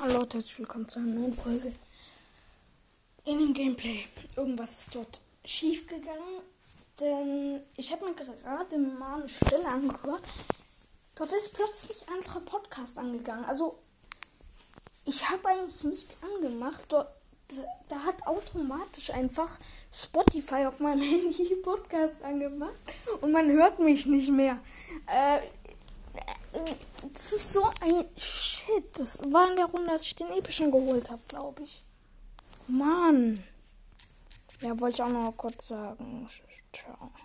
Hallo herzlich willkommen zu einer neuen Folge in dem Gameplay. Irgendwas ist dort schief gegangen, denn ich habe mir gerade mal eine Stelle angehört. Dort ist plötzlich ein anderer Podcast angegangen. Also ich habe eigentlich nichts angemacht. Dort, da hat automatisch einfach Spotify auf meinem Handy Podcast angemacht und man hört mich nicht mehr. Äh, das ist so ein Shit. Das war in der Runde, dass ich den epischen geholt habe, glaube ich. Mann. Ja, wollte ich auch noch kurz sagen. Ciao.